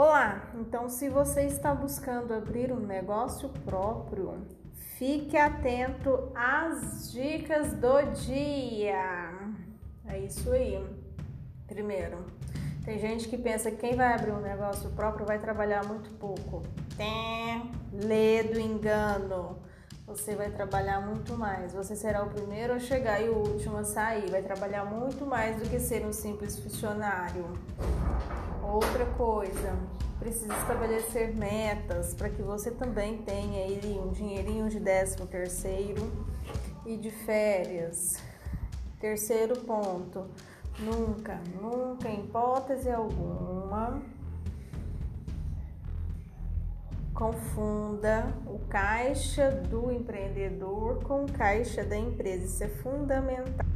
Olá, então se você está buscando abrir um negócio próprio, fique atento às dicas do dia. É isso aí. Primeiro, tem gente que pensa que quem vai abrir um negócio próprio vai trabalhar muito pouco. Tem, lê do engano. Você vai trabalhar muito mais. Você será o primeiro a chegar e o último a sair. Vai trabalhar muito mais do que ser um simples funcionário. Outra coisa, precisa estabelecer metas para que você também tenha aí um dinheirinho de décimo terceiro e de férias. Terceiro ponto, nunca, nunca, em hipótese alguma, confunda o caixa do empreendedor com o caixa da empresa. Isso é fundamental.